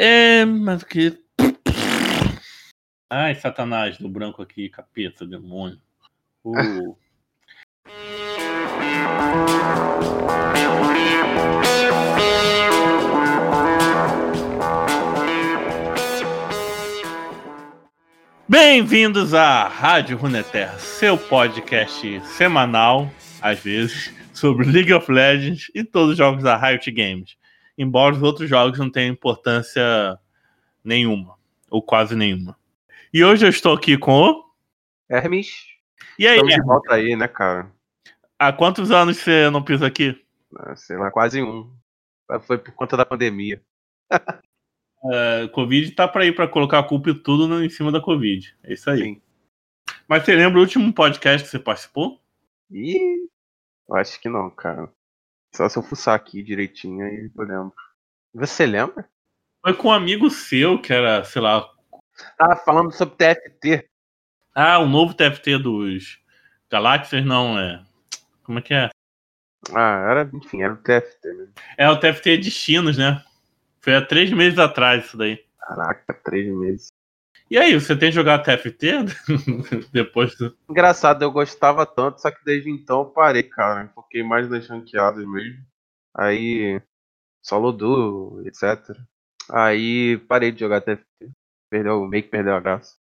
É, mas que. Ai, Satanás do branco aqui, capeta, demônio. Uh. Bem-vindos à Rádio Runeterra, seu podcast semanal, às vezes, sobre League of Legends e todos os jogos da Riot Games. Embora os outros jogos não tenham importância nenhuma, ou quase nenhuma. E hoje eu estou aqui com o. Hermes. E aí, Estamos de Hermes? volta aí, né, cara? Há quantos anos você não pisa aqui? Ah, Sei lá, quase um. Foi por conta da pandemia. É, Covid tá pra ir pra colocar a culpa e tudo em cima da Covid. É isso aí. Sim. Mas você lembra o último podcast que você participou? Ih, eu acho que não, cara. Só se eu fuçar aqui direitinho aí eu lembro. Você lembra? Foi com um amigo seu, que era, sei lá. Ah, falando sobre TFT. Ah, o novo TFT dos Galáxias, não, é. Como é que é? Ah, era, enfim, era o TFT mesmo. É o TFT Destinos, né? Foi há três meses atrás isso daí. Caraca, três meses. E aí, você tem jogado TFT? Depois do... Engraçado, eu gostava tanto, só que desde então eu parei, cara. Foquei mais nas ranqueadas mesmo. Aí, solo duo, etc. Aí parei de jogar TFT. Perdeu, meio que perdeu a graça.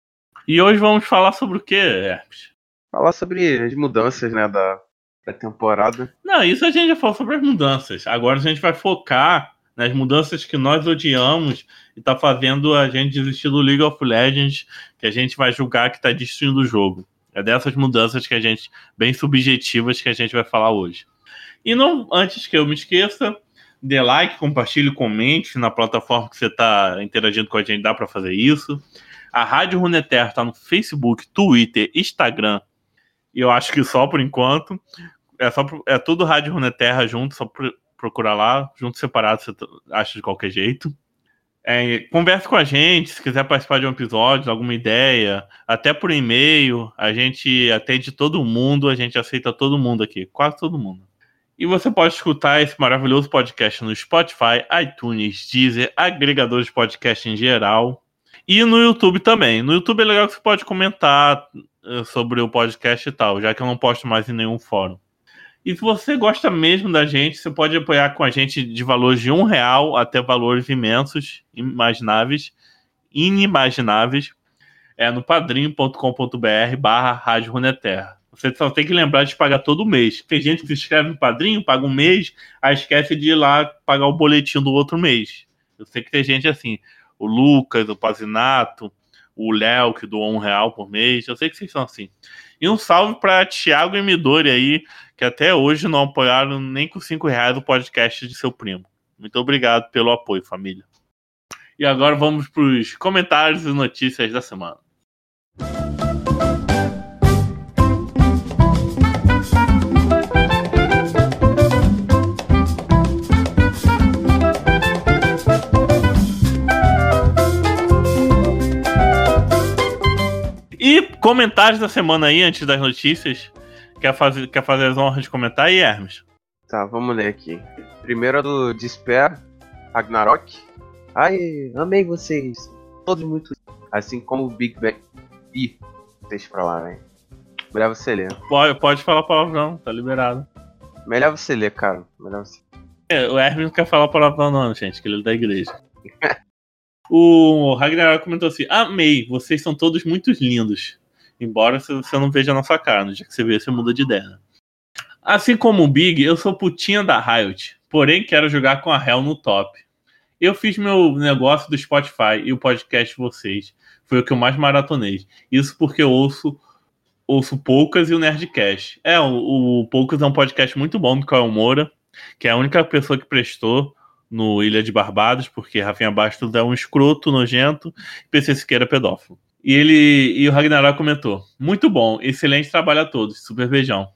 E hoje vamos falar sobre o que, Herpes? Falar sobre as mudanças, né, da, da temporada. Não, isso a gente já falou sobre as mudanças. Agora a gente vai focar nas mudanças que nós odiamos e tá fazendo a gente desistir do League of Legends, que a gente vai julgar que tá destruindo o jogo. É dessas mudanças que a gente, bem subjetivas, que a gente vai falar hoje. E não, antes que eu me esqueça, dê like, compartilhe, comente na plataforma que você está interagindo com a gente, dá para fazer isso. A Rádio Runeterra está no Facebook, Twitter, Instagram. E eu acho que só por enquanto. É, só, é tudo Rádio Runeterra junto, só procurar lá, junto separado, você acha de qualquer jeito. É, converse com a gente, se quiser participar de um episódio, alguma ideia, até por e-mail, a gente atende todo mundo, a gente aceita todo mundo aqui, quase todo mundo. E você pode escutar esse maravilhoso podcast no Spotify, iTunes, Deezer, agregadores de podcast em geral. E no YouTube também. No YouTube é legal que você pode comentar eh, sobre o podcast e tal, já que eu não posto mais em nenhum fórum. E se você gosta mesmo da gente, você pode apoiar com a gente de valores de um real até valores imensos, imagináveis, inimagináveis, é no padrinho.com.br barra Rádio Runeterra. Você só tem que lembrar de pagar todo mês. Tem gente que se inscreve no padrinho, paga um mês, aí esquece de ir lá pagar o boletim do outro mês. Eu sei que tem gente assim, o Lucas, o Pazinato, o Léo, que doou um real por mês. Eu sei que vocês são assim. E um salve para Thiago e Midori aí, que até hoje não apoiaram nem com cinco reais o podcast de seu primo. Muito obrigado pelo apoio, família. E agora vamos para os comentários e notícias da semana. E comentários da semana aí, antes das notícias. Quer fazer, quer fazer as honras de comentar aí, Hermes? Tá, vamos ler aqui. Primeiro é do Despair, Ragnarok. Ai, amei vocês. Todos muito. Assim como o Big Bang. Ih, deixa pra lá, velho. Melhor você ler. Pode, pode falar palavrão, tá liberado. Melhor você ler, cara. Melhor você. É, o Hermes não quer falar palavrão, não, gente, que ele é da igreja. o Ragnarok comentou assim: Amei, vocês são todos muito lindos. Embora você não veja a nossa cara, no dia que você vê, você muda de ideia. né? Assim como o Big, eu sou putinha da Riot, porém quero jogar com a Hell no top. Eu fiz meu negócio do Spotify e o podcast de vocês. Foi o que eu mais maratonei. Isso porque eu ouço, ouço Poucas e o Nerdcast. É, o, o Poucas é um podcast muito bom do Caio Moura, que é a única pessoa que prestou no Ilha de Barbados, porque Rafinha Bastos é um escroto, nojento, e PC Siqueira é pedófilo. E ele e o Ragnarok comentou: Muito bom, excelente trabalho a todos, super beijão.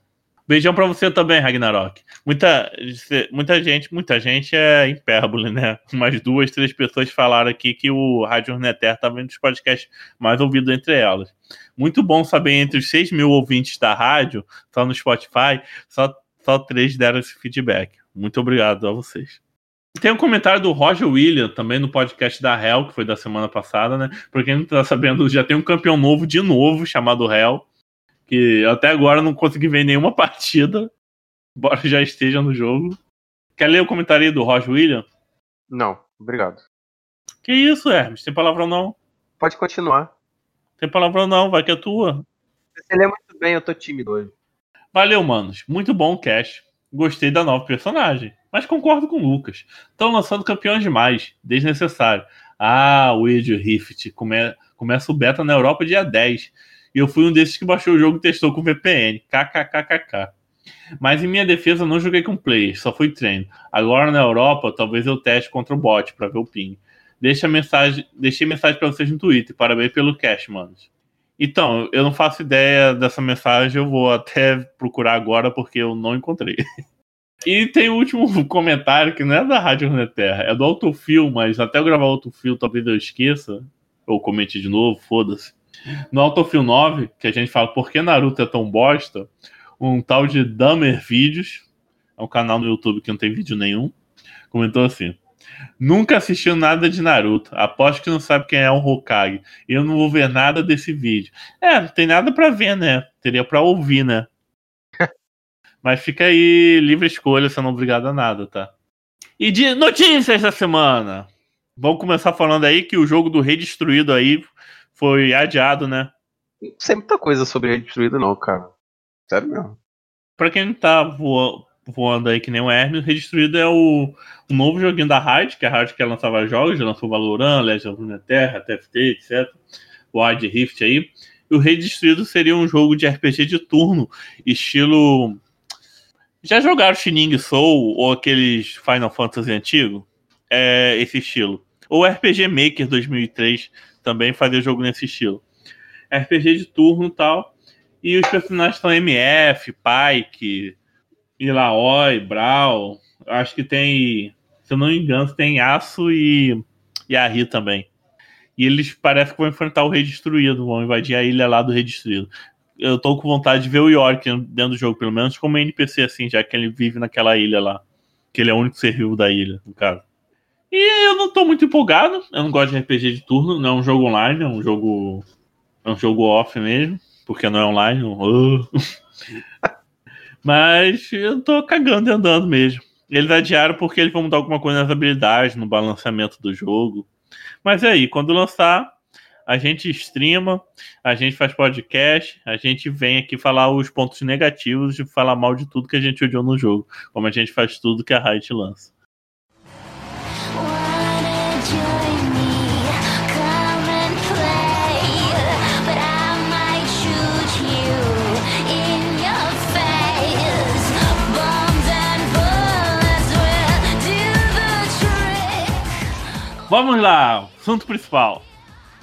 Beijão pra você também, Ragnarok. Muita, muita gente, muita gente é hipérbole, né? Umas duas, três pessoas falaram aqui que o Rádio Horneter tá vendo os podcasts mais ouvidos entre elas. Muito bom saber entre os 6 mil ouvintes da rádio, só no Spotify, só, só três deram esse feedback. Muito obrigado a vocês. Tem um comentário do Roger William, também no podcast da Hell, que foi da semana passada, né? Pra quem não tá sabendo, já tem um campeão novo de novo, chamado Hell, que até agora não consegui ver nenhuma partida, embora já esteja no jogo. Quer ler o comentário aí do Roger William? Não, obrigado. Que isso, Hermes? Tem palavrão não? Pode continuar. Tem palavrão não, vai que é tua. Você lê muito bem, eu tô tímido hoje. Valeu, manos. Muito bom o cast. Gostei da nova personagem, mas concordo com o Lucas. Estão lançando campeões demais, desnecessário. Ah, o Age Rift come... começa o beta na Europa dia 10. E eu fui um desses que baixou o jogo e testou com VPN. KKKKK. Mas em minha defesa, não joguei com players, só fui treino. Agora na Europa, talvez eu teste contra o bot para ver o ping. Deixa mensagem, deixei mensagem para vocês no Twitter. Parabéns pelo cast, manos. Então, eu não faço ideia dessa mensagem, eu vou até procurar agora porque eu não encontrei. E tem o último comentário que não é da Rádio Runeterra, é do Autofil, mas até eu gravar Autofil talvez eu esqueça, ou comente de novo, foda-se. No Autofil 9, que a gente fala por que Naruto é tão bosta, um tal de Dummer Vídeos, é um canal no YouTube que não tem vídeo nenhum, comentou assim: Nunca assistiu nada de Naruto. Aposto que não sabe quem é um Hokage. Eu não vou ver nada desse vídeo. É, não tem nada para ver, né? Teria para ouvir, né? Mas fica aí livre escolha, você não é obrigado a nada, tá? E de notícias da semana. Vamos começar falando aí que o jogo do Rei Destruído aí foi adiado, né? Não sei muita coisa sobre Rei Destruído, não, cara. Sério mesmo. Pra quem não tá voando, voando aí que nem o Hermes, o Rei Destruído é o, o novo joguinho da Riot, que a Riot quer lançar vários jogos, já lançou Valorant, Legend of Runeterra, TFT, etc. Wild Rift aí. E o Rei Destruído seria um jogo de RPG de turno, estilo já jogaram Shining Soul ou aqueles Final Fantasy antigo? É esse estilo. Ou RPG Maker 2003 também fazia jogo nesse estilo. RPG de turno e tal. E os personagens são MF, Pike, Ilaoi, Brawl. Acho que tem, se eu não me engano, tem Aço e, e Ari também. E eles parecem que vão enfrentar o Rei Destruído, vão invadir a ilha lá do Rei Destruído eu tô com vontade de ver o York dentro do jogo, pelo menos como NPC, assim, já que ele vive naquela ilha lá. Que ele é o único ser vivo da ilha, no caso. E eu não tô muito empolgado. Eu não gosto de RPG de turno, não é um jogo online, é um jogo. É um jogo off mesmo, porque não é online. Uh. Mas eu tô cagando e andando mesmo. Eles adiaram porque eles vão mudar alguma coisa nas habilidades, no balanceamento do jogo. Mas é aí, quando lançar, a gente streama, a gente faz podcast, a gente vem aqui falar os pontos negativos e falar mal de tudo que a gente odiou no jogo, como a gente faz tudo que a Riot lança. Vamos lá, assunto principal.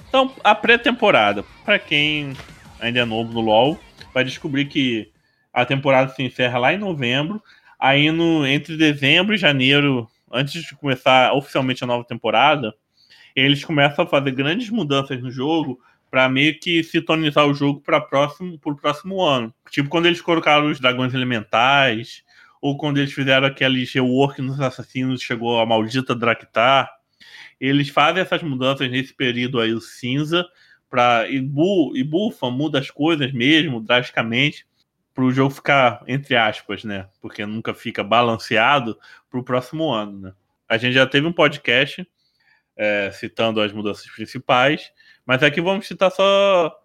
Então, a pré-temporada, para quem ainda é novo no LoL, vai descobrir que a temporada se encerra lá em novembro. Aí, no, entre dezembro e janeiro, antes de começar oficialmente a nova temporada, eles começam a fazer grandes mudanças no jogo para meio que sintonizar o jogo para próximo pro próximo ano. Tipo quando eles colocaram os dragões elementais, ou quando eles fizeram aquele rework nos assassinos, chegou a maldita Draktar. Eles fazem essas mudanças nesse período aí, o cinza, para e, bu, e bufa, muda as coisas mesmo, drasticamente, para o jogo ficar, entre aspas, né? Porque nunca fica balanceado para o próximo ano, né? A gente já teve um podcast é, citando as mudanças principais, mas aqui vamos citar só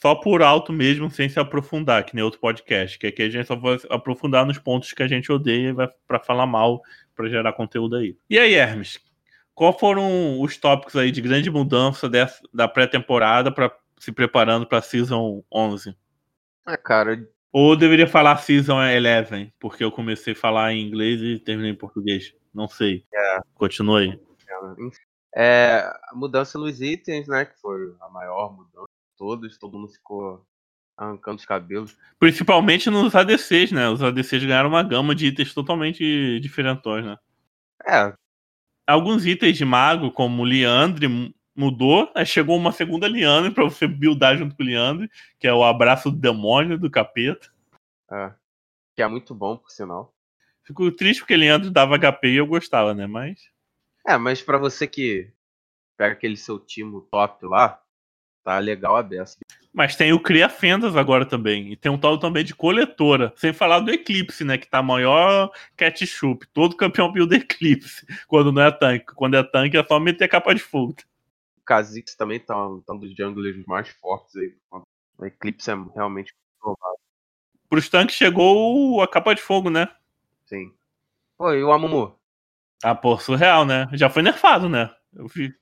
só por alto mesmo, sem se aprofundar, que nem outro podcast, que aqui a gente só vai aprofundar nos pontos que a gente odeia para falar mal, para gerar conteúdo aí. E aí, Hermes, qual foram os tópicos aí de grande mudança dessa, da pré-temporada para se preparando para Season 11? É, cara. Ou deveria falar Season 11, porque eu comecei a falar em inglês e terminei em português. Não sei. É. Continua aí. É, a mudança nos itens, né? Que foi a maior mudança de todos. Todo mundo ficou arrancando os cabelos. Principalmente nos ADCs, né? Os ADCs ganharam uma gama de itens totalmente diferentões, né? É, alguns itens de mago, como o Liandre, mudou. Aí chegou uma segunda Liandre para você buildar junto com o Liandre, que é o abraço do demônio do capeta. É. Que é muito bom, por sinal. Fico triste porque Leandro dava HP e eu gostava, né? Mas. É, mas pra você que pega aquele seu time top lá, tá legal a beça. Mas tem o Cria Fendas agora também. E tem um tal também de coletora. Sem falar do Eclipse, né? Que tá maior ketchup. Todo campeão build Eclipse. Quando não é tanque. Quando é tanque é só meter capa de fogo. O Kha'Zix também tá, tá um dos junglers mais fortes aí. O Eclipse é realmente provável. Pros tanques chegou a capa de fogo, né? Sim. Pô, e o Amumu? Ah, pô, surreal, né? Já foi nerfado, né? Eu vi.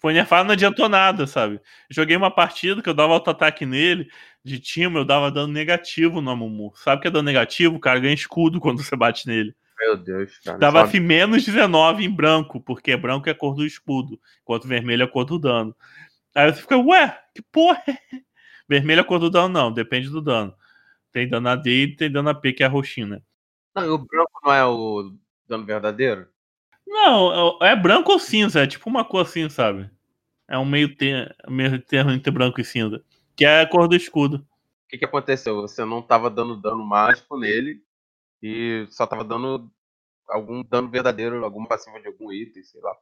Foi nerfado, não adiantou nada, sabe? Joguei uma partida que eu dava auto-ataque nele, de time, eu dava dano negativo no Amumu. Sabe o que é dano negativo? O cara ganha escudo quando você bate nele. Meu Deus, cara. Dava sabe? menos 19 em branco, porque branco é a cor do escudo, enquanto vermelho é a cor do dano. Aí você fica, ué, que porra é? Vermelho é a cor do dano, não, depende do dano. Tem dano AD e tem dano AP, que é a roxina. Não, o branco não é o dano verdadeiro? Não, é, é branco ou cinza, é tipo uma cor assim, sabe? É um meio, ter, meio termo entre branco e cinza. Que é a cor do escudo. O que, que aconteceu? Você não tava dando dano mágico nele e só tava dando algum dano verdadeiro, alguma passiva de algum item, sei lá.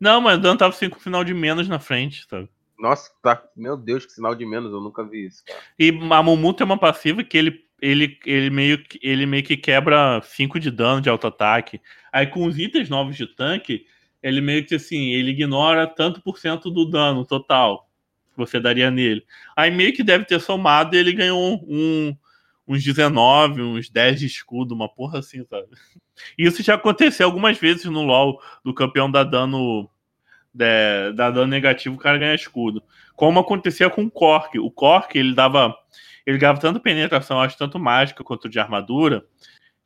Não, mas o dano tava assim com final de menos na frente, sabe? Nossa, tá. Meu Deus, que sinal de menos, eu nunca vi isso, cara. E a Mumu tem uma passiva que ele, ele, ele, meio, ele meio que quebra 5 de dano de auto-ataque. Aí com os itens novos de tanque, ele meio que assim, ele ignora tanto por cento do dano total que você daria nele. Aí meio que deve ter somado e ele ganhou um, uns 19, uns 10 de escudo, uma porra assim, sabe? Isso já aconteceu algumas vezes no LoL, do campeão dar dano de, dá dano negativo, o cara ganha escudo. Como acontecia com o Cork. O Cork, ele dava. Ele dava tanto penetração, acho, tanto mágica quanto de armadura,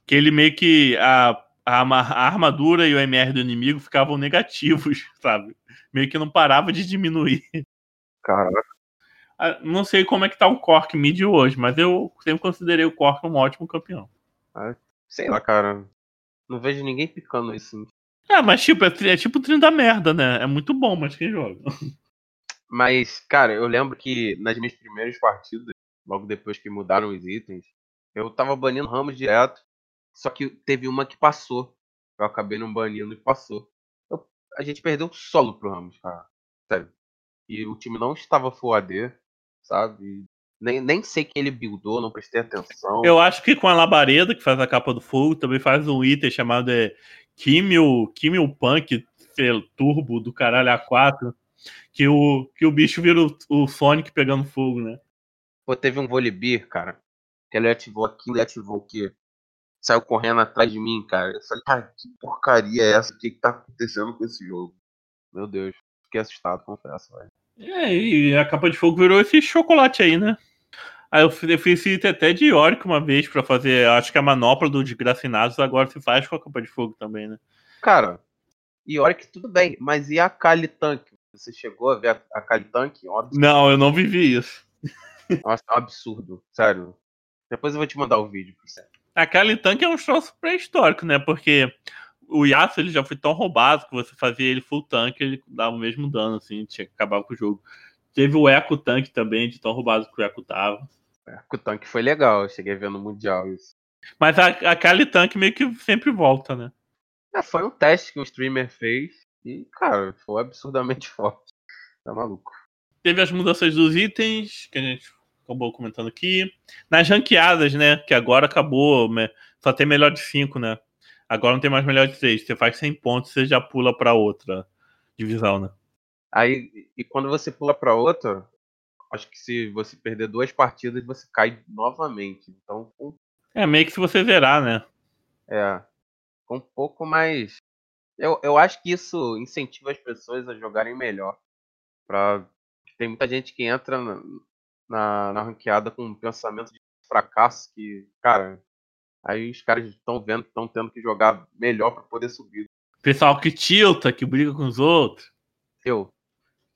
que ele meio que. A, a, a armadura e o MR do inimigo ficavam negativos, sabe? Meio que não parava de diminuir. Caraca. Ah, não sei como é que tá o Cork mid hoje, mas eu sempre considerei o Cork um ótimo campeão. Ah, sei lá, cara. Não vejo ninguém picando isso. É, mas tipo, é, é tipo o trem da merda, né? É muito bom, mas quem joga? Mas, cara, eu lembro que nas minhas primeiras partidas, logo depois que mudaram os itens, eu tava banindo Ramos direto. Só que teve uma que passou. Eu acabei não banindo e passou. Eu, a gente perdeu solo pro Ramos, cara. Sério. E o time não estava full AD, sabe? Nem, nem sei quem ele buildou, não prestei atenção. Eu acho que com a labareda, que faz a capa do fogo, também faz um item chamado é, Kimmel, Kimmel Punk Turbo do caralho A4, que o, que o bicho vira o, o Sonic pegando fogo, né? Pô, teve um Volibear, cara, que ele ativou aquilo e ativou o quê? Saiu correndo atrás de mim, cara. Eu falei, cara, que porcaria é essa? O que, que tá acontecendo com esse jogo? Meu Deus, fiquei assustado, confesso, velho. É, e a capa de fogo virou esse chocolate aí, né? Aí eu fiz esse até de Yorick uma vez para fazer, acho que a manopla do Desgracinados agora se faz com a capa de fogo também, né? Cara, Yorick tudo bem, mas e a Kali Tank? Você chegou a ver a Kali Tank? É não, eu não vivi isso. Nossa, é um absurdo, sério. Depois eu vou te mandar o vídeo. A Kali Tank é um troço pré-histórico, né? Porque o Yasuo ele já foi tão roubado que você fazia ele full tank, ele dava o mesmo dano, assim, tinha que acabar com o jogo. Teve o Eco Tank também, de tão roubado que o Eco tava. O tanque foi legal, eu cheguei vendo Mundial isso. Mas a, a Kali Tank meio que sempre volta, né? É, foi um teste que o streamer fez e, cara, foi absurdamente forte. Tá maluco. Teve as mudanças dos itens, que a gente acabou comentando aqui. Nas ranqueadas, né? Que agora acabou, só tem melhor de 5, né? Agora não tem mais melhor de 3. Você faz 100 pontos, você já pula para outra divisão, né? Aí, e quando você pula para outra, acho que se você perder duas partidas, você cai novamente. Então. Um... É meio que se você zerar, né? É. Um pouco mais. Eu, eu acho que isso incentiva as pessoas a jogarem melhor. Pra... Tem muita gente que entra na, na, na ranqueada com um pensamento de fracasso que, cara, aí os caras estão vendo estão tendo que jogar melhor para poder subir. Pessoal que tilta, que briga com os outros. Eu.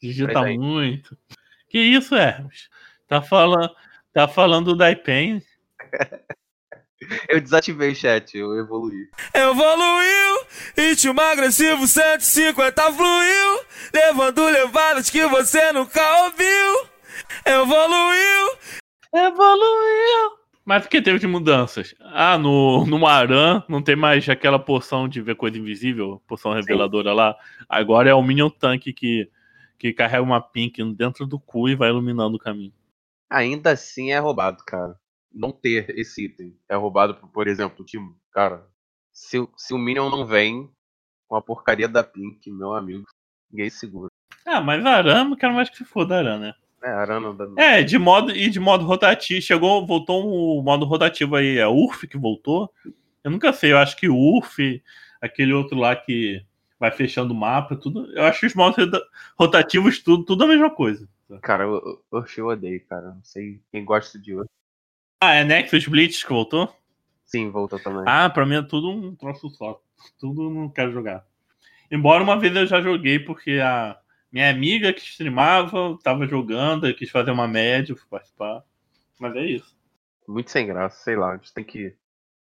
Digita muito. Que isso, Hermes? Tá falando, tá falando da IPEN? Eu desativei o chat, eu evoluí. Evoluiu, ritmo agressivo 150 fluiu, levando levadas que você nunca ouviu. Evoluiu, evoluiu. Mas o que teve de mudanças? Ah, no, no Aran não tem mais aquela poção de ver coisa invisível, poção reveladora Sim. lá. Agora é o Minion Tank que, que carrega uma pink dentro do cu e vai iluminando o caminho. Ainda assim é roubado, cara. Não ter esse item. É roubado, por, por exemplo, time. Cara, se, se o Minion não vem com a porcaria da pink, meu amigo, ninguém segura. Ah, mas Aran, quero mais que se foda Aran, né? É, Arana da... É, de modo, e de modo rotativo. Chegou, voltou um modo rotativo aí. É Urf que voltou. Eu nunca sei, eu acho que o Urf, aquele outro lá que vai fechando o mapa, tudo. Eu acho que os modos rotativos, tudo, tudo a mesma coisa. Cara, eu, eu, eu odeio, cara. Não sei quem gosta de Urf. Ah, é Nexus Blitz que voltou? Sim, voltou também. Ah, pra mim é tudo um troço só. Tudo não quero jogar. Embora uma vez eu já joguei, porque a minha amiga que streamava, tava jogando, quis fazer uma média, participar. Mas é isso. Muito sem graça, sei lá. A gente tem que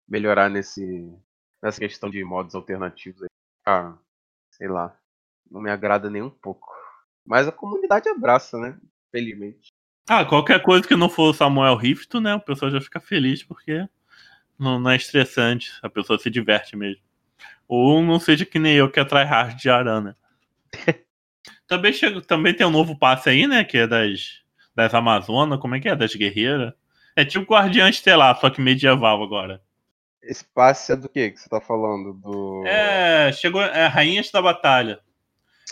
melhorar nesse, nessa questão de modos alternativos aí. Ah, sei lá. Não me agrada nem um pouco. Mas a comunidade abraça, né? Felizmente. Ah, qualquer coisa que não for o Samuel Rifto, né? O pessoal já fica feliz porque não, não é estressante. A pessoa se diverte mesmo. Ou não seja que nem eu que atrai hard de arana. Também, chega, também tem um novo passe aí, né? Que é das, das Amazonas. Como é que é? Das guerreiras. É tipo Guardiã Estelar, só que medieval agora. Esse passe é do que que você tá falando? Do... É, chegou. É Rainhas da Batalha.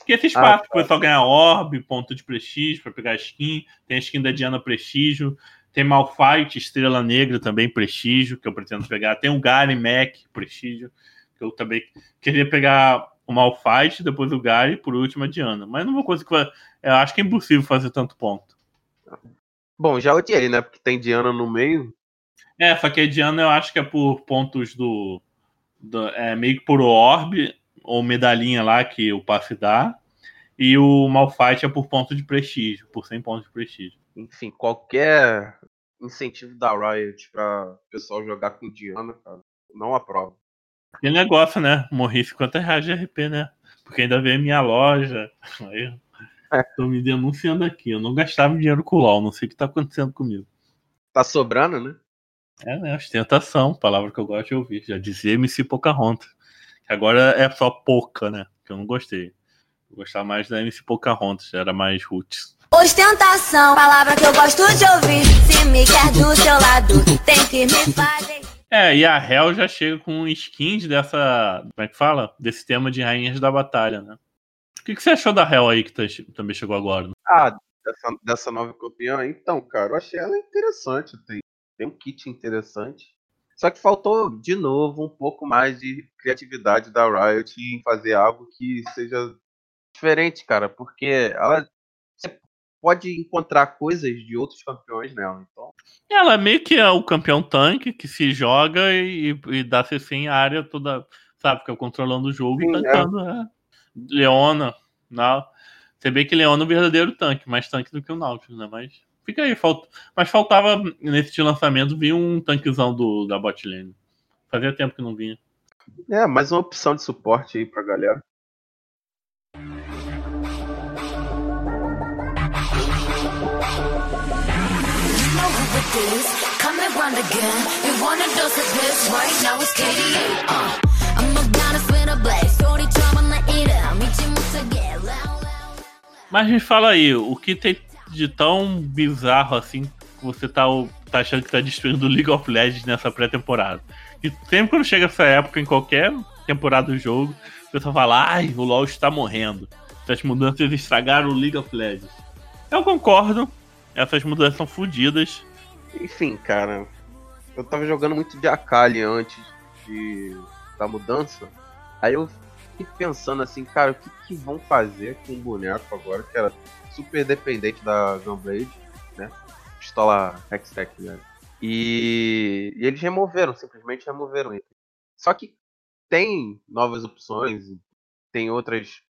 Que esse espaço ah, tá. o pessoal ganhar orbe, ponto de prestígio para pegar skin. Tem a skin da Diana Prestígio. Tem Malfight, Estrela Negra também, prestígio, que eu pretendo pegar. Tem o Garen Mac, prestígio, que eu também queria pegar o Malfight, depois o Gary e por último a Diana. Mas não é uma coisa que vai. Eu acho que é impossível fazer tanto ponto. Bom, já odiei, né? Porque tem Diana no meio. É, só que a Diana eu acho que é por pontos do. do é meio que por orbe ou medalhinha lá que o passe dá. E o Malfight é por ponto de prestígio, por 100 pontos de prestígio. Enfim, qualquer incentivo da Riot pra o pessoal jogar com Diana, cara, não aprovo. Que negócio, né? Morri 50 reais de RP, né? Porque ainda veio minha loja. Aí é. tô me denunciando aqui. Eu não gastava dinheiro com o LOL, não sei o que tá acontecendo comigo. Tá sobrando, né? É, né? Ostentação, palavra que eu gosto de ouvir. Já dizia MC Pocahontas. Agora é só pouca, né? Que eu não gostei. Eu gostava mais da MC Pocahontas, era mais roots. Ostentação, palavra que eu gosto de ouvir. Se me quer do seu lado, tem que me fazer. É, e a Hell já chega com skins dessa. Como é que fala? Desse tema de Rainhas da Batalha, né? O que, que você achou da Hell aí que tá, também chegou agora? Né? Ah, dessa, dessa nova campeã? Então, cara, eu achei ela interessante. Tem, tem um kit interessante. Só que faltou, de novo, um pouco mais de criatividade da Riot em fazer algo que seja diferente, cara. Porque ela pode encontrar coisas de outros campeões nela. Então... Ela é meio que é o campeão tanque que se joga e, e dá assim a área toda, sabe? Fica controlando o jogo Sim, e tancando. É. É. Leona, não. Você vê que Leona é o verdadeiro tanque, mais tanque do que o Nautilus, né? Mas fica aí. Falt... Mas faltava, nesse lançamento, vir um tanquezão do, da botlane. Fazia tempo que não vinha. É, mais uma opção de suporte aí pra galera. Mas me fala aí, o que tem de tão bizarro assim que você tá, tá achando que tá destruindo o League of Legends nessa pré-temporada? E sempre quando chega essa época, em qualquer temporada do jogo, o pessoal fala, ai, o LoL está morrendo. Essas mudanças estragaram o League of Legends. Eu concordo, essas mudanças são fodidas. Enfim, cara, eu tava jogando muito de Akali antes de, da mudança. Aí eu fiquei pensando assim, cara, o que, que vão fazer com o boneco agora, que era super dependente da Gunblade, né? Pistola Hextech, né? E, e eles removeram, simplesmente removeram ele. Só que tem novas opções, tem outras.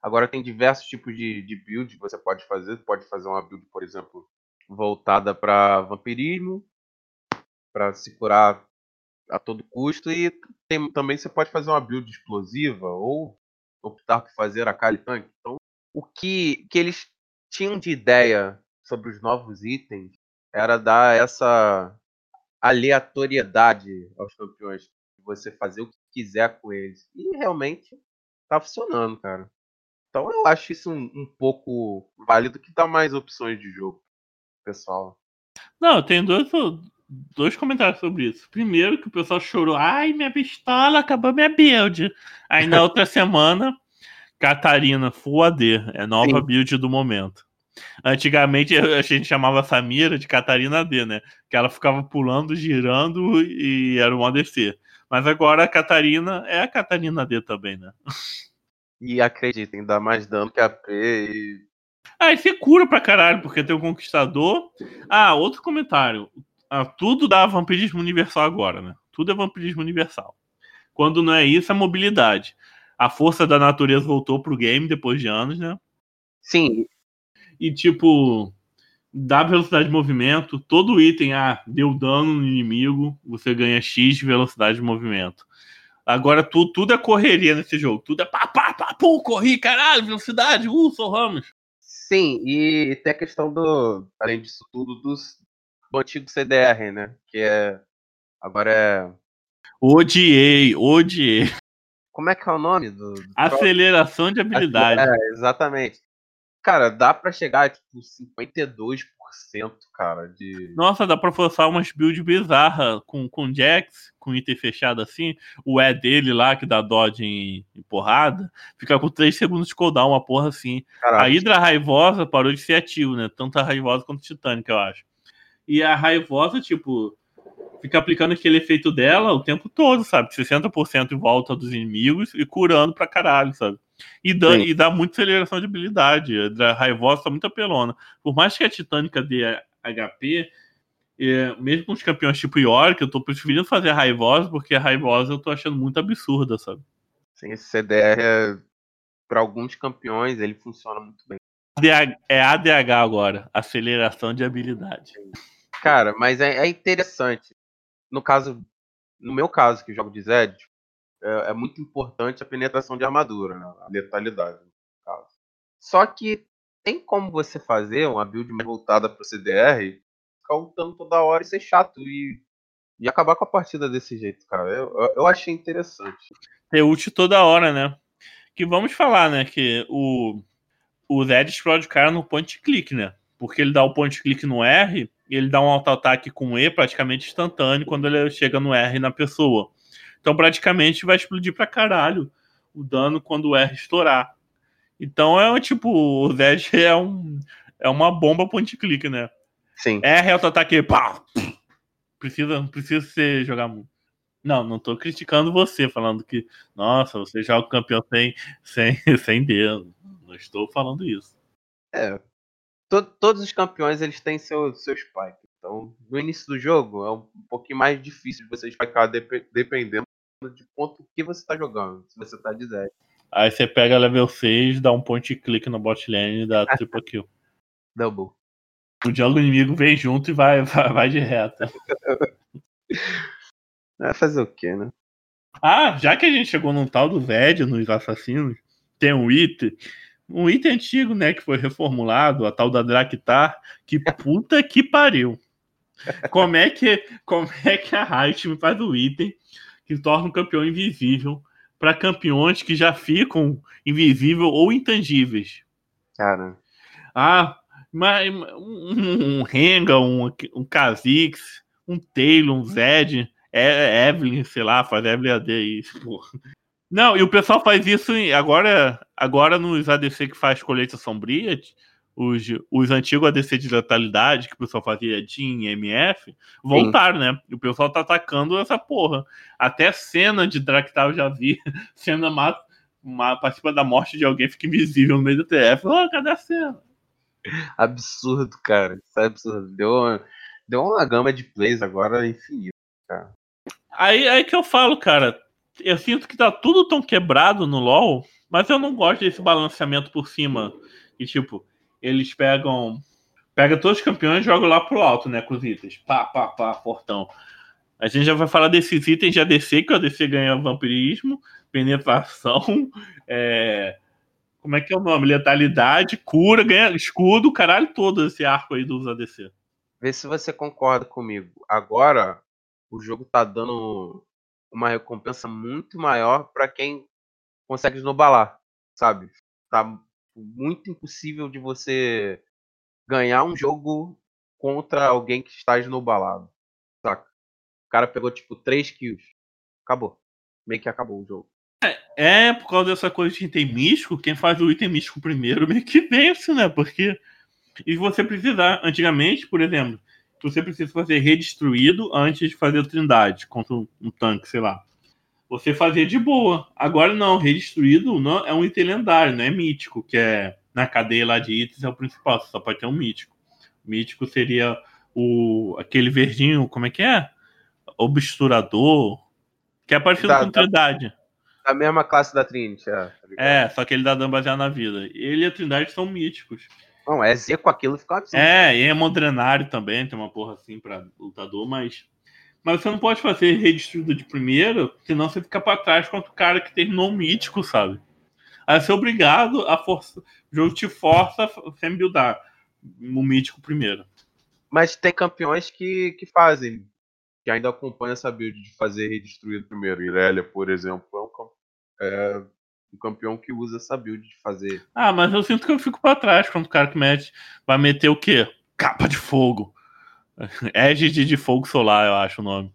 Agora tem diversos tipos de, de build que você pode fazer. Pode fazer uma build, por exemplo, voltada para vampirismo, para se curar a todo custo e tem, também você pode fazer uma build explosiva ou optar por fazer a Kali Tank. Então, o que, que eles tinham de ideia sobre os novos itens era dar essa aleatoriedade aos campeões. Você fazer o que quiser com eles. E realmente tá funcionando, cara. Então eu acho isso um, um pouco válido que dá mais opções de jogo, pessoal. Não, eu tenho dois, dois comentários sobre isso. Primeiro, que o pessoal chorou. Ai, minha pistola, acabou minha build. Aí na outra semana, Catarina Full AD. É nova Sim. build do momento. Antigamente a gente chamava a Samira de Catarina AD, né? Que ela ficava pulando, girando e era um ADC. Mas agora a Catarina é a Catarina AD também, né? E acreditem, dá mais dano que a P e. Ah, e você cura pra caralho, porque tem o Conquistador. Ah, outro comentário. Ah, tudo dá vampirismo universal agora, né? Tudo é vampirismo universal. Quando não é isso, é mobilidade. A força da natureza voltou pro game depois de anos, né? Sim. E tipo, dá velocidade de movimento. Todo item, ah, deu dano no inimigo, você ganha X de velocidade de movimento. Agora tu, tudo é correria nesse jogo. Tudo é pá, pá, pá, pum, corri, caralho, velocidade, uh, sou Ramos. Sim, e tem a questão do, além disso tudo, dos, do antigo CDR, né? Que é. Agora é. Odiei, odiei. Como é que é o nome do. do Aceleração de habilidade. É, exatamente. Cara, dá para chegar a tipo 52% cara, de. Nossa, dá pra forçar umas builds bizarras com, com Jax, com item fechado assim. O E dele lá, que dá dodge em, em porrada, fica com 3 segundos de cooldown, uma porra assim. Caraca. A Hydra raivosa parou de ser ativo, né? Tanto a raivosa quanto a Titânica, eu acho. E a raivosa, tipo, fica aplicando aquele efeito dela o tempo todo, sabe? 60% em volta dos inimigos e curando pra caralho, sabe? E dá, e dá muita aceleração de habilidade. A raivosa tá muito apelona. Por mais que a Titânica dê HP, é, mesmo com os campeões tipo York, eu tô preferindo fazer a raivosa, porque a raivosa eu tô achando muito absurda, sabe? Sim, esse CDR, é, para alguns campeões, ele funciona muito bem. É ADH agora, aceleração de habilidade. Cara, mas é, é interessante. No caso, no meu caso, que jogo de Zed, é, é, muito importante a penetração de armadura, né? a letalidade. Só que tem como você fazer uma build mais voltada para o CDR, ficar lutando toda hora e ser chato e, e acabar com a partida desse jeito, cara. Eu, eu, achei interessante. Ter ult toda hora, né? Que vamos falar, né? Que o, o Zed explode o cara no point click, né? Porque ele dá o point click no R ele dá um auto-ataque com E praticamente instantâneo quando ele chega no R na pessoa. Então, praticamente, vai explodir pra caralho o dano quando o R estourar. Então, é tipo, o Zed é, um, é uma bomba point click, né? Sim. R é auto-ataque, pá! Precisa, precisa ser jogar muito. Não, não tô criticando você, falando que, nossa, você joga o campeão sem, sem, sem dedo. Não estou falando isso. É. To, todos os campeões, eles têm seu, seu spike. Então, no início do jogo, é um pouquinho mais difícil de você spicar dep dependendo de quanto que você tá jogando, se você tá de 10. Aí você pega level 6, dá um point click no bot lane e dá triple kill. Double. O diálogo inimigo vem junto e vai, vai, vai de reta. Vai fazer o quê, né? Ah, já que a gente chegou num tal do Zed, nos assassinos, tem um item. Um item antigo, né? Que foi reformulado, a tal da Draktar. Que puta que pariu. Como é que, como é que a Riot me faz o item que torna um campeão invisível para campeões que já ficam invisível ou intangíveis. Cara. Ah, mas um, um Renga, um, um Kha'Zix, um Taylor, um Zed, é, Evelyn, sei lá, faz Evelyn AD aí. Não, e o pessoal faz isso agora, agora nos ADC que faz colheita sombria, os, os antigos ADC de letalidade, que o pessoal fazia DIN, MF, voltaram, Sim. né? E o pessoal tá atacando essa porra. Até cena de Draktar eu já vi. Cena mata, uma, participa da morte de alguém, fica invisível no meio do TF. Oh, cadê a cena? Absurdo, cara. Isso é absurdo. Deu, deu uma gama de plays agora infinita, cara. Aí, aí que eu falo, cara. Eu sinto que tá tudo tão quebrado no LoL, mas eu não gosto desse balanceamento por cima. E tipo, eles pegam. Pega todos os campeões e jogam lá pro alto, né? Com os itens. Pá, pá, pá, portão. A gente já vai falar desses itens de ADC, que o ADC ganha vampirismo, penetração, é... como é que é o nome? Letalidade, cura, ganha escudo, caralho todo esse arco aí dos ADC. Vê se você concorda comigo. Agora, o jogo tá dando uma recompensa muito maior para quem consegue esnobalar, sabe? Tá muito impossível de você ganhar um jogo contra alguém que está esnobalado, saca? O cara pegou tipo 3 kills, acabou. Meio que acabou o jogo. É, é, por causa dessa coisa de item místico, quem faz o item místico primeiro meio que vence, né? Porque. E você precisar, antigamente, por exemplo, você precisa fazer redestruído antes de fazer trindade contra um tanque, sei lá. Você fazia de boa. Agora não, redestruído não é um item lendário, não é mítico, que é na cadeia lá de itens é o principal, você só pode ter um mítico. Mítico seria o aquele verdinho, como é que é? Obsturador, que é parecido da, com Trindade. Da mesma classe da Trinity, é. Tá é, só que ele dá dano baseado na vida. Ele e a Trindade são míticos. Não, é Z com aquilo fica assim. É, e é modrenário também, tem uma porra assim pra lutador, mas. Mas você não pode fazer redistribuído de primeiro, senão você fica pra trás contra o cara que terminou o mítico, sabe? Aí você é obrigado a força. O jogo te força a sem buildar o mítico primeiro. Mas tem campeões que, que fazem, que ainda acompanham essa build de fazer redistribuído primeiro. Irelia, por exemplo, é um, é um campeão que usa essa build de fazer. Ah, mas eu sinto que eu fico para trás quando o cara que mete vai meter o quê? Capa de fogo. Égide de fogo solar, eu acho o nome.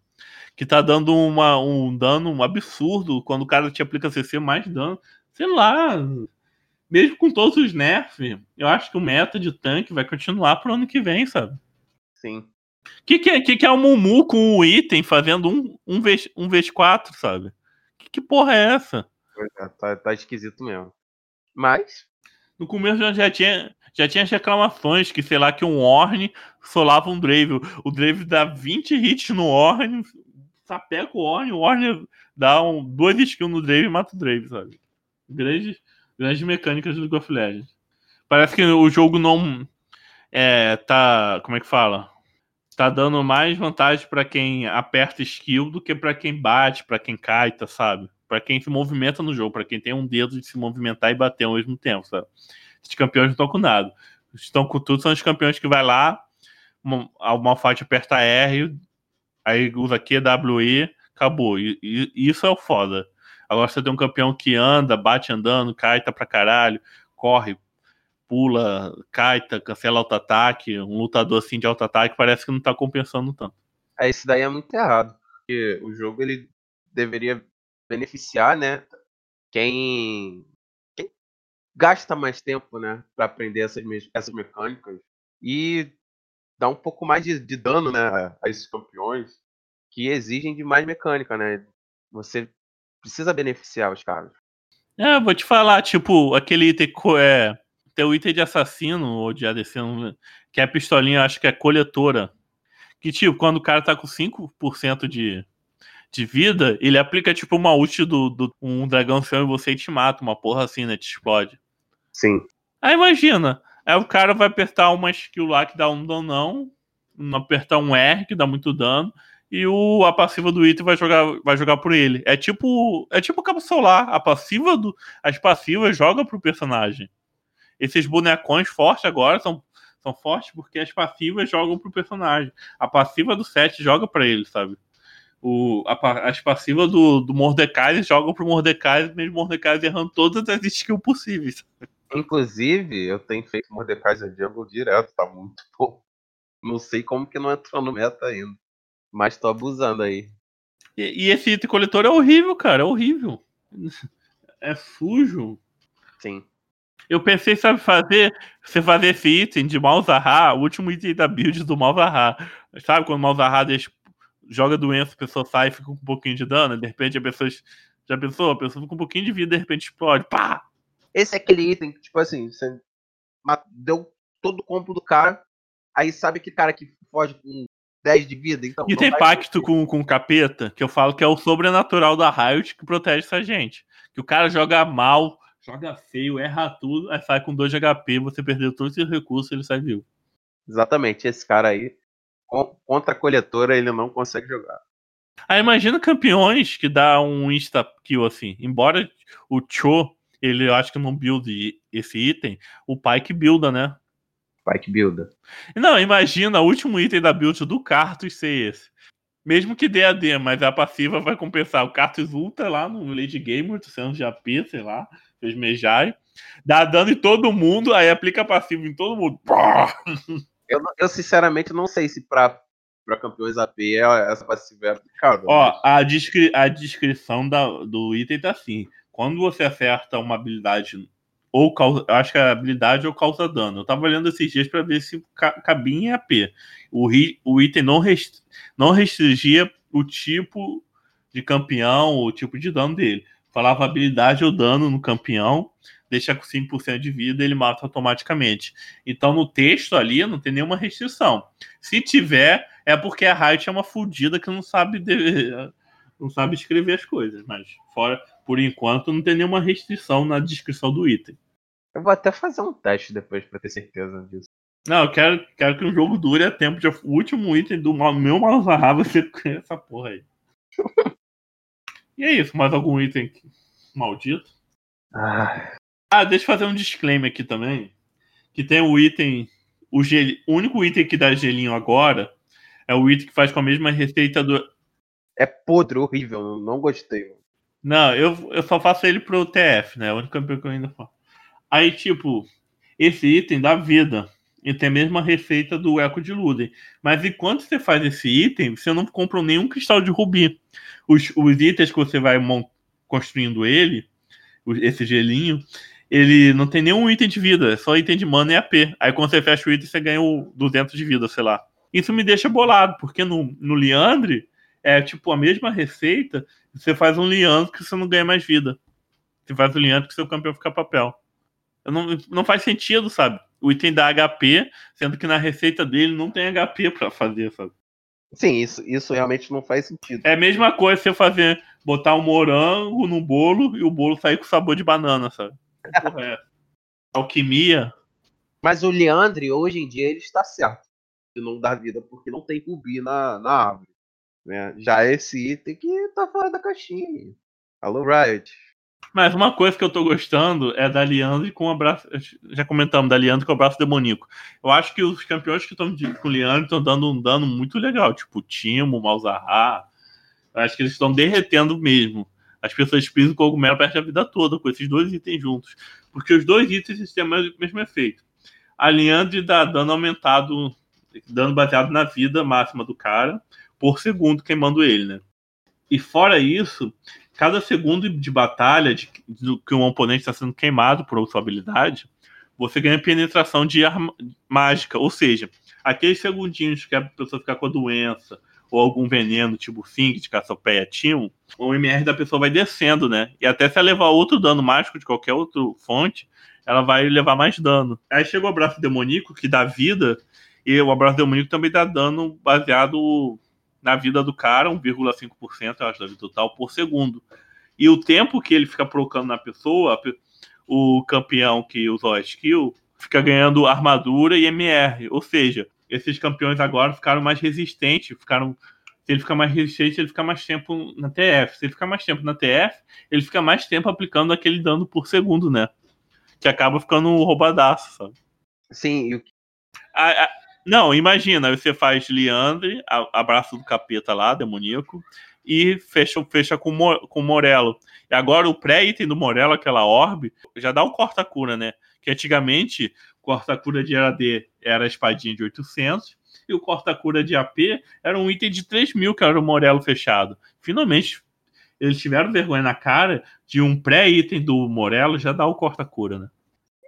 Que tá dando uma, um dano absurdo quando o cara te aplica CC mais dano. Sei lá, mesmo com todos os nerfs, eu acho que o meta de tanque vai continuar pro ano que vem, sabe? Sim. O que, que, é, que, que é o Mumu com o item fazendo um, um, v, um V4, sabe? Que, que porra é essa? É, tá, tá esquisito mesmo. Mas. No começo já, tinha, já tinha as reclamações que, sei lá, que um Orne solava um Drave. O Drave dá 20 hits no Orne, sapeca o Orne, o Orne dá um, duas skills no Drave e mata o Drave, sabe? Grandes, grandes mecânicas do League of Legends. Parece que o jogo não é, tá. Como é que fala? Tá dando mais vantagem para quem aperta skill do que para quem bate, para quem caita, sabe? Para quem se movimenta no jogo, para quem tem um dedo de se movimentar e bater ao mesmo tempo, sabe? Esses campeões não estão com nada. Estão com tudo são os campeões que vai lá, o Malfight aperta R, aí usa Q, W, E, acabou. E, e, isso é o foda. Agora você tem um campeão que anda, bate andando, caita pra caralho, corre, pula, caita, cancela auto-ataque. Um lutador assim de auto-ataque parece que não tá compensando tanto. É, isso daí é muito errado. Porque o jogo ele deveria beneficiar, né? Quem, quem gasta mais tempo, né? Pra aprender essas, essas mecânicas. E dar um pouco mais de, de dano, né? A esses campeões que exigem de mais mecânica, né? Você precisa beneficiar os caras. É, vou te falar, tipo, aquele item é, tem o item de assassino ou de ADC, que é a pistolinha, acho que é coletora. Que, tipo, quando o cara tá com 5% de, de vida, ele aplica, tipo, uma ult do, do um dragão seu e você te mata, uma porra assim, né? Te explode. Sim. Aí imagina, aí o cara vai apertar uma skill lá que dá um dano, não, apertar um R que dá muito dano, e o, a passiva do item vai jogar, vai jogar por ele. É tipo, é tipo cabo solar. A passiva do, as passivas jogam pro personagem. Esses bonecões fortes agora são, são fortes porque as passivas jogam pro personagem. A passiva do set joga para ele, sabe? O, a, as passivas do, do Mordecai jogam pro Mordecai, mesmo Mordecai errando todas as skills possíveis. Inclusive, eu tenho feito Mordecai Jungle direto, tá muito bom. Não sei como que não entrou no meta ainda. Mas tô abusando aí. E, e esse item coletor é horrível, cara. É horrível. É sujo. Sim. Eu pensei, sabe, fazer você fazer esse item de Malzahar, o último item da build do Malzahar. Sabe quando o Malzahar deixa, joga doença, a pessoa sai e fica com um pouquinho de dano, de repente a pessoa. Já pensou? A pessoa fica com um pouquinho de vida, de repente explode. Pá! Esse é aquele item que, tipo assim, você deu todo o combo do cara, aí sabe que cara que foge com 10 de vida, então. E tem pacto com, com o capeta, que eu falo que é o sobrenatural da Riot que protege essa gente. Que o cara joga mal, joga feio, erra tudo, aí sai com 2 de HP, você perdeu todos os seus recursos ele sai vivo. Exatamente, esse cara aí, contra a coletora, ele não consegue jogar. Aí imagina campeões que dá um insta kill assim. Embora o Cho, ele eu acho que não build esse item, o pai que builda, né? Spike Builder. Não, imagina o último item da build do Cartus ser esse. Mesmo que dê AD, mas a passiva vai compensar o Cartus Ultra lá no Lady Game, 800 de AP, sei lá, fez Mejai. Dá dano em todo mundo, aí aplica passivo em todo mundo. Eu, eu sinceramente não sei se pra, pra campeões AP é- essa passiva é aplicável. Ó, a, descri a descrição da, do item tá assim. Quando você acerta uma habilidade ou causa, acho que é habilidade ou causa dano. Eu tava olhando esses dias para ver se ca cabia em AP. O, ri, o item não, rest, não restringia o tipo de campeão, o tipo de dano dele. Falava habilidade ou dano no campeão, deixa com 5% de vida ele mata automaticamente. Então no texto ali não tem nenhuma restrição. Se tiver, é porque a Riot é uma fudida que não sabe de, não sabe escrever as coisas, mas fora por enquanto não tem nenhuma restrição na descrição do item. Eu vou até fazer um teste depois pra ter certeza disso. Não, eu quero, quero que o jogo dure a tempo de. O último item do meu Malzahar ser essa porra aí. e é isso, mais algum item maldito? Ah, Ah, deixa eu fazer um disclaimer aqui também. Que tem o item. O, gel, o único item que dá gelinho agora é o item que faz com a mesma receita do. é podre, horrível, não- não gostei. Não, eu, eu só faço ele pro TF, né? É o único campeão que eu ainda faço. Aí, tipo, esse item dá vida. E tem a mesma receita do Eco de Luden. Mas enquanto você faz esse item, você não compra nenhum cristal de rubi. Os, os itens que você vai construindo ele, esse gelinho, ele não tem nenhum item de vida, é só item de mana e AP. Aí quando você fecha o item, você ganha o 200 de vida, sei lá. Isso me deixa bolado, porque no, no Liandre é tipo a mesma receita, você faz um Liandre que você não ganha mais vida. Você faz o Liandre que seu campeão fica papel. Eu Não, não faz sentido, sabe? O item dá HP, sendo que na receita dele não tem HP pra fazer, sabe? Sim, isso, isso realmente não faz sentido. É a mesma coisa você fazer, botar um morango no bolo e o bolo sair com sabor de banana, sabe? Porra é? Alquimia. Mas o Leandre, hoje em dia, ele está certo de não dar vida, porque não tem rubi na, na árvore. Né? Já esse item que tá fora da caixinha. Alô, Riot. Mas uma coisa que eu tô gostando é da Leandre com o abraço. Já comentamos, da Leandre com o abraço demoníaco. Eu acho que os campeões que estão com o Leandre estão dando um dano muito legal, tipo Timo, Malzahar. Eu acho que eles estão derretendo mesmo. As pessoas pisam o cogumelo perde a vida toda com esses dois itens juntos. Porque os dois itens têm o mesmo- efeito. A Leandre dá dano aumentado, dano baseado na vida máxima do cara, por segundo queimando ele, né? E fora isso, cada segundo de batalha de, do que um oponente está sendo queimado por sua habilidade, você ganha penetração de arma mágica. Ou seja, aqueles segundinhos que a pessoa ficar com a doença ou algum veneno, tipo Fink, de Cassiopeia Timo, o MR da pessoa vai descendo, né? E até se ela levar outro dano mágico de qualquer outra fonte, ela vai levar mais dano. Aí chega o abraço demoníaco, que dá vida, e o abraço demoníaco também dá dano baseado na vida do cara, 1,5%, eu acho, da vida total, por segundo. E o tempo que ele fica provocando na pessoa, o campeão que usou a skill fica ganhando armadura e MR. Ou seja, esses campeões agora ficaram mais resistentes, ficaram. Se ele fica mais resistente, ele fica mais tempo na TF. Se ele ficar mais tempo na TF, ele fica mais tempo aplicando aquele dano por segundo, né? Que acaba ficando um roubadaço, sabe? Sim, e o A- a- não, imagina, você faz Leandre, a- abraço do capeta lá, demoníaco, e fecha, fecha com, com Morello. E agora o pré-item do Morello, aquela orbe, já dá o corta-cura, né? Que antigamente, corta-cura de AD era a espadinha de 800, e o corta-cura de AP era um item de 3 mil, que era o Morello fechado. Finalmente, eles tiveram vergonha na cara de um pré-item do Morello já dar o corta-cura, né?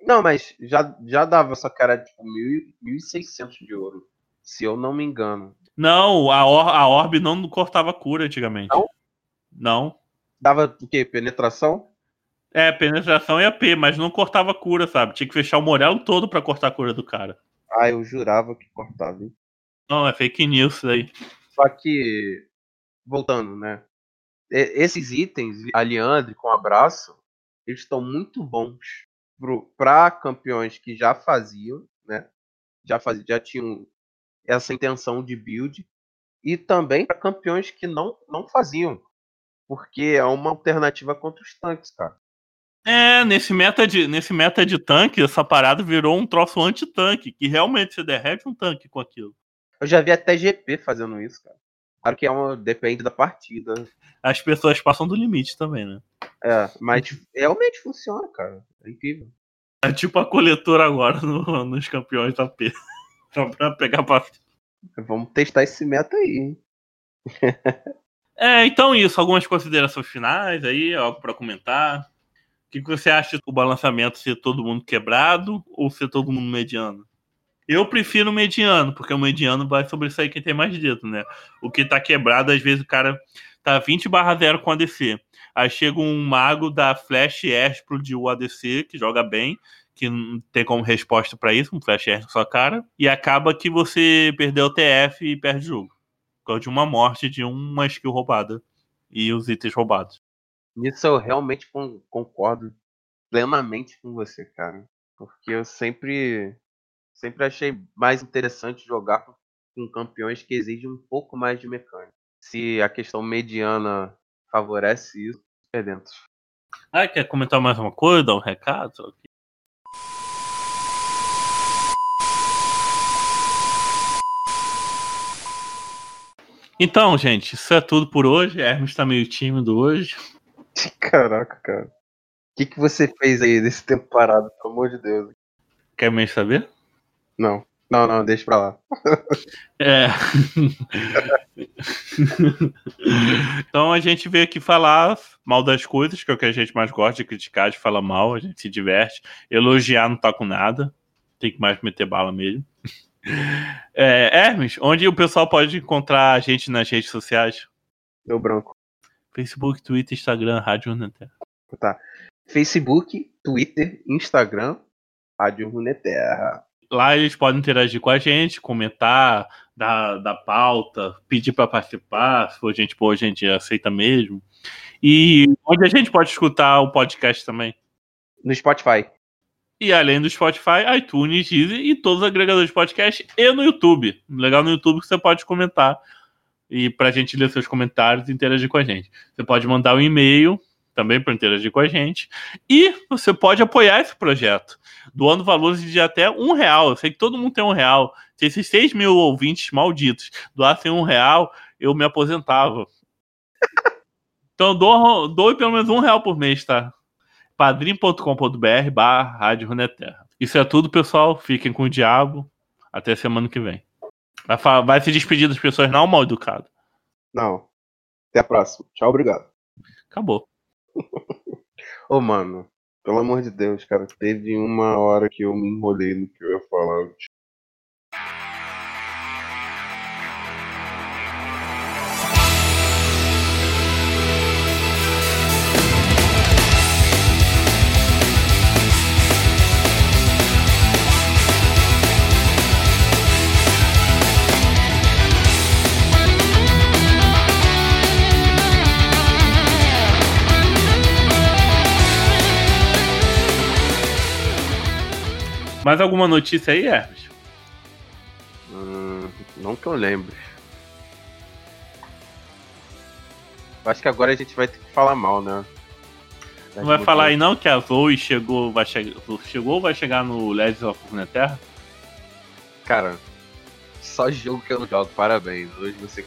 Não, mas já, já dava essa cara tipo mil- 1.600 de ouro. Se eu não me engano. Não, a, or a Orb não cortava cura antigamente. Não? Não. Dava o quê? Penetração? É, penetração e AP, mas não cortava cura, sabe? Tinha que fechar o Morelo todo pra cortar a cura do cara. Ah, eu jurava que cortava. hein? Não, é fake news isso aí. Só que, voltando, né? Esses itens, a Leandre com abraço, eles estão muito bons para campeões que já faziam, né? Já, faz, já tinham essa intenção de build. E também para campeões que não, não faziam. Porque é uma alternativa contra os tanques, cara. É, nesse meta de, nesse meta de tanque, essa parada virou um troço anti-tanque, que realmente você derrete um tanque com aquilo. Eu já vi até GP fazendo isso, cara. Claro que é uma, depende da partida. As pessoas passam do limite também, né? É, mas realmente funciona, cara. É incrível. É tipo a coletora agora no- nos campeões da P. Só pra pegar pra. Vamos testar esse meta aí, hein? É, então isso. Algumas considerações finais aí, algo pra comentar. O que que você acha do balançamento ser todo mundo quebrado ou ser todo mundo mediano? Eu prefiro o mediano, porque o mediano vai sobressair quem tem mais dedo, né? O que tá quebrado, às vezes o cara tá 20 barra 0 com ADC. Aí chega um mago da Flash Espro de ADC, que joga bem, que não tem como resposta pra isso, um Flash Espro na sua cara, e acaba que você perdeu o TF e perde o jogo. Por causa de uma morte de uma skill roubada e os itens roubados. Nisso eu realmente con- concordo plenamente com você, cara. Porque eu sempre, sempre achei mais interessante jogar com, campeões que exigem um pouco mais de mecânica. Se a questão mediana favorece isso, é dentro. Ah, quer comentar mais uma coisa, dar um recado? Então, gente, isso é tudo por hoje. Hermes tá meio tímido hoje. Caraca, cara. O que, que você fez aí nesse tempo parado, pelo amor de Deus? Quer mesmo saber? Não, não, não, deixa pra lá. É. então a gente veio aqui falar mal das coisas, que é o que a gente mais gosta de criticar, de falar mal, a gente se diverte. Elogiar não tá com nada. Tem que mais meter bala mesmo. É, Hermes, onde o pessoal pode encontrar a gente nas redes sociais? Deu branco. Facebook, Twitter, Instagram, Rádio Runeterra. Tá. Facebook, Twitter, Instagram, Rádio Runeterra. Lá eles podem interagir com a gente, comentar, dar, dar pauta, pedir para participar, se for gente boa, a gente aceita mesmo. E onde a gente pode escutar o podcast também. No Spotify. E além do Spotify, iTunes, Deezer e todos os agregadores de podcast e no YouTube. Legal no YouTube que você pode comentar e pra gente ler seus comentários e interagir com a gente. Você pode mandar um e-mail também para interagir com a gente. E você pode apoiar esse projeto, doando valores de até um real. Eu sei que todo mundo tem um real. Se esses 6 mil ouvintes malditos doassem um real, eu me aposentava. Então doe, doe pelo menos um real por mês, tá? padrim.com.br barra Rádio Runeterra. Isso é tudo, pessoal. Fiquem com o diabo. Até semana que vem. Vai, fa- vai se despedir das pessoas não mal educado. Não. Até a próxima. Tchau, obrigado. Acabou. Ô, mano, pelo amor de Deus, cara, teve uma hora que eu me enrolei no que eu ia falar. Mais alguma notícia aí, Hermes? Hum, não que eu lembre. Acho que agora a gente vai ter que falar mal, né? Não vai falar aí não que a Zoe chegou, vai che chegou ou vai chegar no Legends of Runeterra? Cara, só jogo que eu não jogo, parabéns. Hoje você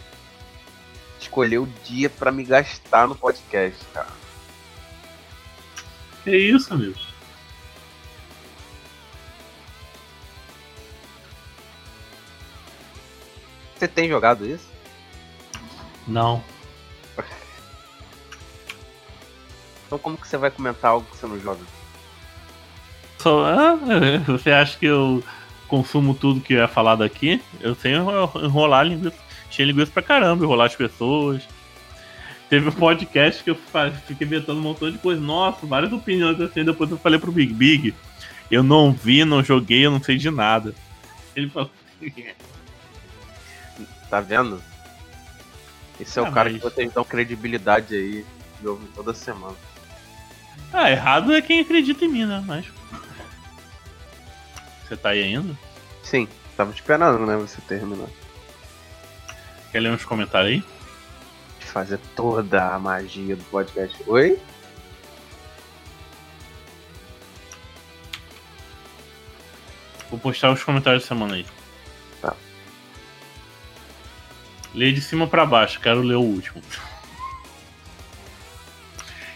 escolheu o dia pra me gastar no podcast, cara. Que isso, amigo? Você tem jogado isso? Não. Então como que você vai comentar algo que você não joga? Só, ah, você acha que eu consumo tudo que é falado aqui? Eu sei enro- enrolar linguiça, encher linguiça pra caramba, enrolar as pessoas. Teve um podcast que eu fiquei inventando um montão de coisa. Nossa, várias opiniões assim. Depois eu falei pro Big Big. Eu não vi, não joguei, eu não sei de nada. Ele falou. Tá vendo? Esse é Ah, o cara mas- que vocês dão credibilidade aí de ouvir toda semana. Ah, errado é quem acredita em mim, né? Mas. Você tá aí ainda? Sim, tava esperando, né, você terminar. Quer ler uns comentários aí? Fazer toda a magia do podcast. Oi? Vou postar os comentários da semana aí. Lê de cima pra baixo, quero ler o último.